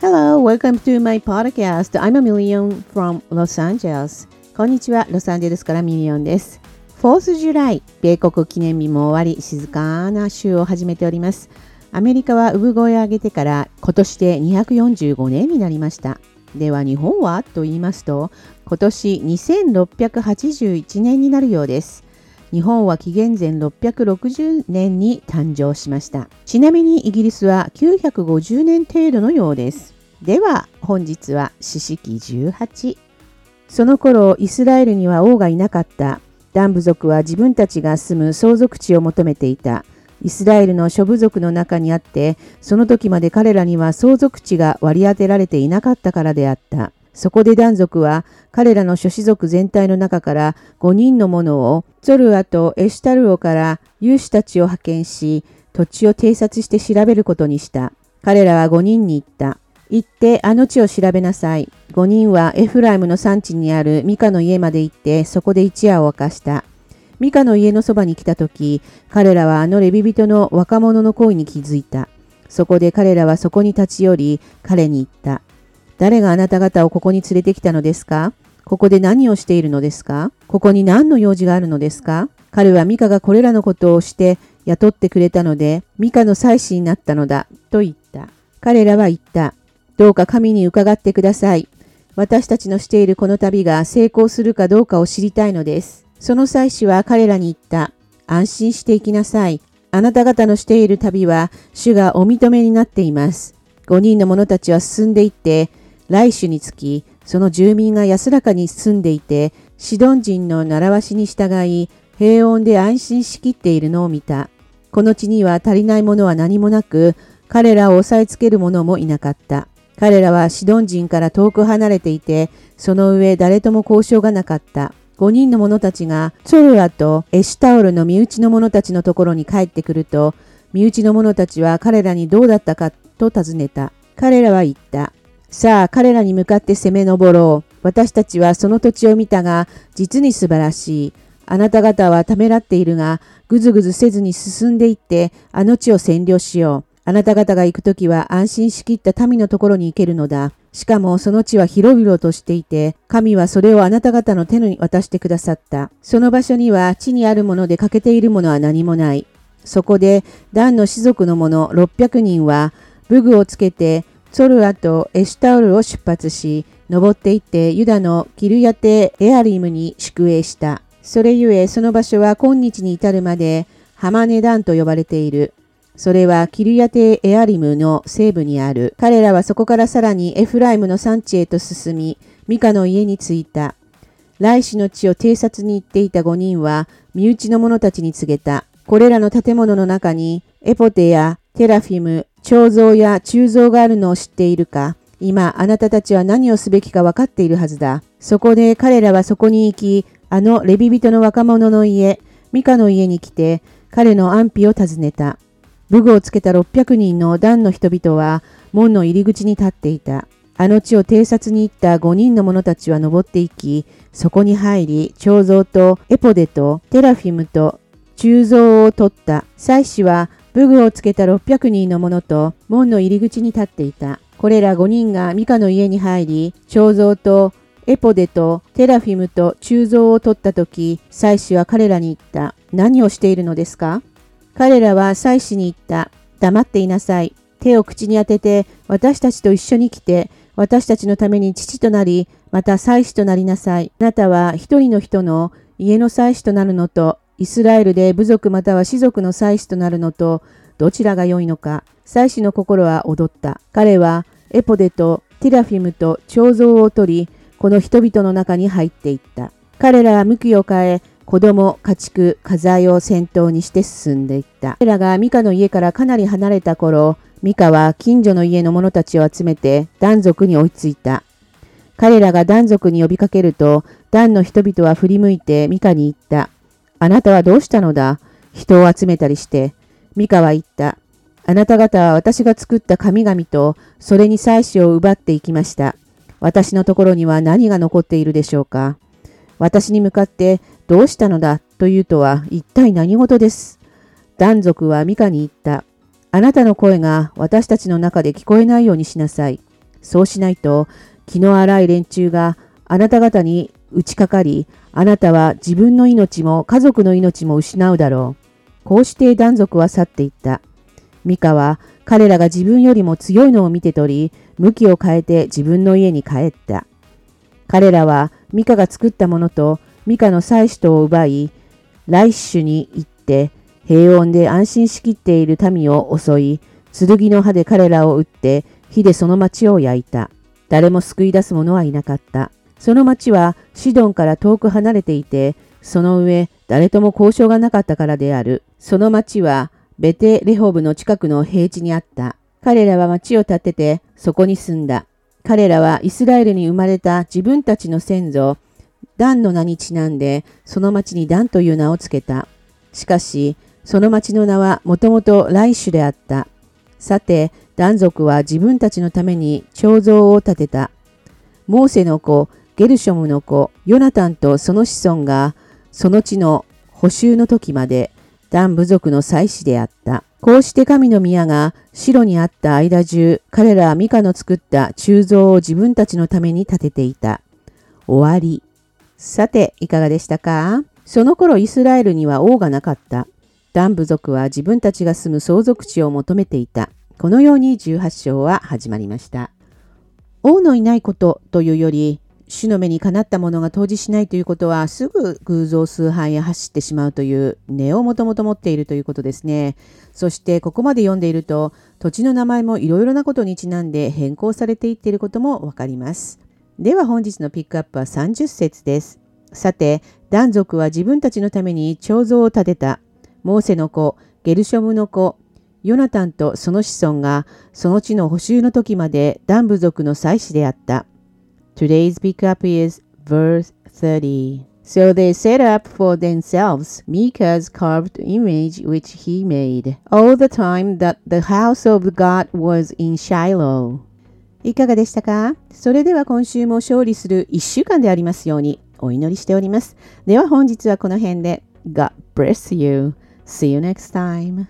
Hello, welcome to my podcast. I'm a million from Los Angeles. こんにちは、ロサンゼルスからミリオンです。4th July、米国記念日も終わり、静かな週を始めております。アメリカは産声を上げてから今年で245年になりました。では日本はと言いますと、今年2681年になるようです。日本は紀元前660年に誕生しました。ちなみにイギリスは950年程度のようです。では本日は四式18。その頃イスラエルには王がいなかった。ダン部族は自分たちが住む相続地を求めていた。イスラエルの諸部族の中にあって、その時まで彼らには相続地が割り当てられていなかったからであった。そこでダン族は彼らの諸子族全体の中から5人の者をツォルアとエシュタルオから有志たちを派遣し土地を偵察して調べることにした。彼らは5人に言った。行ってあの地を調べなさい。5人はエフライムの産地にあるミカの家まで行ってそこで一夜を明かした。ミカの家のそばに来た時、彼らはあのレビ人の若者の声に気づいた。そこで彼らはそこに立ち寄り、彼に言った。誰があなた方をここに連れてきたのですか？ここで何をしているのですか？ここに何の用事があるのですか？彼はミカがこれらのことをして雇ってくれたので、ミカの妻子になったのだ、と言った。彼らは言った。どうか神に伺ってください。私たちのしているこの旅が成功するかどうかを知りたいのです。その妻子は彼らに言った。安心していきなさい。あなた方のしている旅は主がお認めになっています。5人の者たちは進んでいって、来種につき、その住民が安らかに住んでいて、シドン人の習わしに従い、平穏で安心しきっているのを見た。この地には足りないものは何もなく、彼らを押さえつける者もいなかった。彼らはシドン人から遠く離れていて、その上誰とも交渉がなかった。5人の者たちがチョルラとエシュタオルの身内の者たちのところに帰ってくると、身内の者たちは彼らにどうだったかと尋ねた。彼らは言った。さあ彼らに向かって攻め上ろう。私たちはその土地を見たが、実に素晴らしい。あなた方はためらっているが、ぐずぐずせずに進んでいって、あの地を占領しよう。あなた方が行くときは安心しきった民のところに行けるのだ。しかもその地は広々としていて、神はそれをあなた方の手に渡してくださった。その場所には地にあるもので欠けているものは何もない。そこで、ダンの士族の者600人は、武具をつけてソルアとエシュタオルを出発し、登っていってユダのキルヤテエアリムに宿営した。それゆえその場所は今日に至るまでハマネダンと呼ばれている。それはキルヤテエアリムの西部にある。彼らはそこからさらにエフライムの産地へと進み、ミカの家に着いた。来氏の地を偵察に行っていた5人は、身内の者たちに告げた。これらの建物の中に、エポテやテラフィム、彫像や鋳造があるのを知っているか今、あなたたちは何をすべきか分かっているはずだ。そこで彼らはそこに行き、あのレビ人の若者の家、ミカの家に来て、彼の安否を尋ねた。武具をつけた600人のダンの人々は、門の入り口に立っていた。あの地を偵察に行った5人の者たちは登っていき、そこに入り、彫像とエポデとテラフィムと鋳造を取った。祭司は武具をつけた600人の者と門の入り口に立っていた。これら5人がミカの家に入り、彫像とエポデとテラフィムと鋳造を取った時、祭司は彼らに言った。何をしているのですか？彼らは祭司に言った。黙っていなさい。手を口に当てて、私たちと一緒に来て、私たちのために父となり、また祭司となりなさい。あなたは一人の人の家の祭司となるのと、イスラエルで部族または士族の祭司となるのと、どちらが良いのか。祭司の心は踊った。彼はエポデとティラフィムと彫像を取り、この人々の中に入っていった。彼らは向きを変え、子供、家畜、家財を先頭にして進んでいった。彼らがミカの家からかなり離れた頃、ミカは近所の家の者たちを集めて断族に追いついた。彼らが断族に呼びかけると、断の人々は振り向いてミカに言った。あなたはどうしたのだ？人を集めたりして。ミカは言った。あなた方は私が作った神々と、それに妻子を奪っていきました。私のところには何が残っているでしょうか？私に向かって、どうしたのだ？というとは一体何事です？断族はミカに言った。あなたの声が私たちの中で聞こえないようにしなさい。そうしないと、気の荒い連中があなた方に打ちかかり、あなたは自分の命も家族の命も失うだろう。こうして断族は去っていった。ミカは彼らが自分よりも強いのを見て取り、向きを変えて自分の家に帰った。彼らはミカが作ったものとミカの妻子とを奪い、ライシュに行って平穏で安心しきっている民を襲い、剣の刃で彼らを撃って火でその町を焼いた。誰も救い出す者はいなかった。その町はシドンから遠く離れていて、その上誰とも交渉がなかったからである。その町はベテレホブの近くの平地にあった。彼らは町を建ててそこに住んだ。彼らはイスラエルに生まれた自分たちの先祖、ダンの名にちなんで、その町にダンという名をつけた。しかし、その町の名はもともとライシュであった。さて、ダン族は自分たちのために彫像を建てた。モーセの子、ゲルショムの子、ヨナタンとその子孫が、その地の補修の時まで、ダン部族の祭司であった。こうして神の宮が城にあった間中、彼らはミカの作った鋳造を自分たちのために建てていた。終わり。さて、いかがでしたか？その頃イスラエルには王がなかった。ダン部族は自分たちが住む相続地を求めていた。このように18章は始まりました。王のいないことというより、主の目にかなったものが当時しないということはすぐ偶像崇拝へ走ってしまうという根をもともと持っているということですね。そしてここまで読んでいると土地の名前もいろいろなことにちなんで変更されていっていることもわかります。では本日のピックアップは30節です。さて、男族は自分たちのために彫像を建てた。モーセの子、ゲルショムの子、ヨナタンとその子孫がその地の補修の時までダン部族の祭司であった。Today's pickup is verse 30. So they set up for themselves Micah's carved image which he made, all the time that the house of God was in Shiloh. いかがでしたかそれでは今週も勝利する1週間でありますようにお祈りしております。では本日はこの辺で God bless you. See you next time.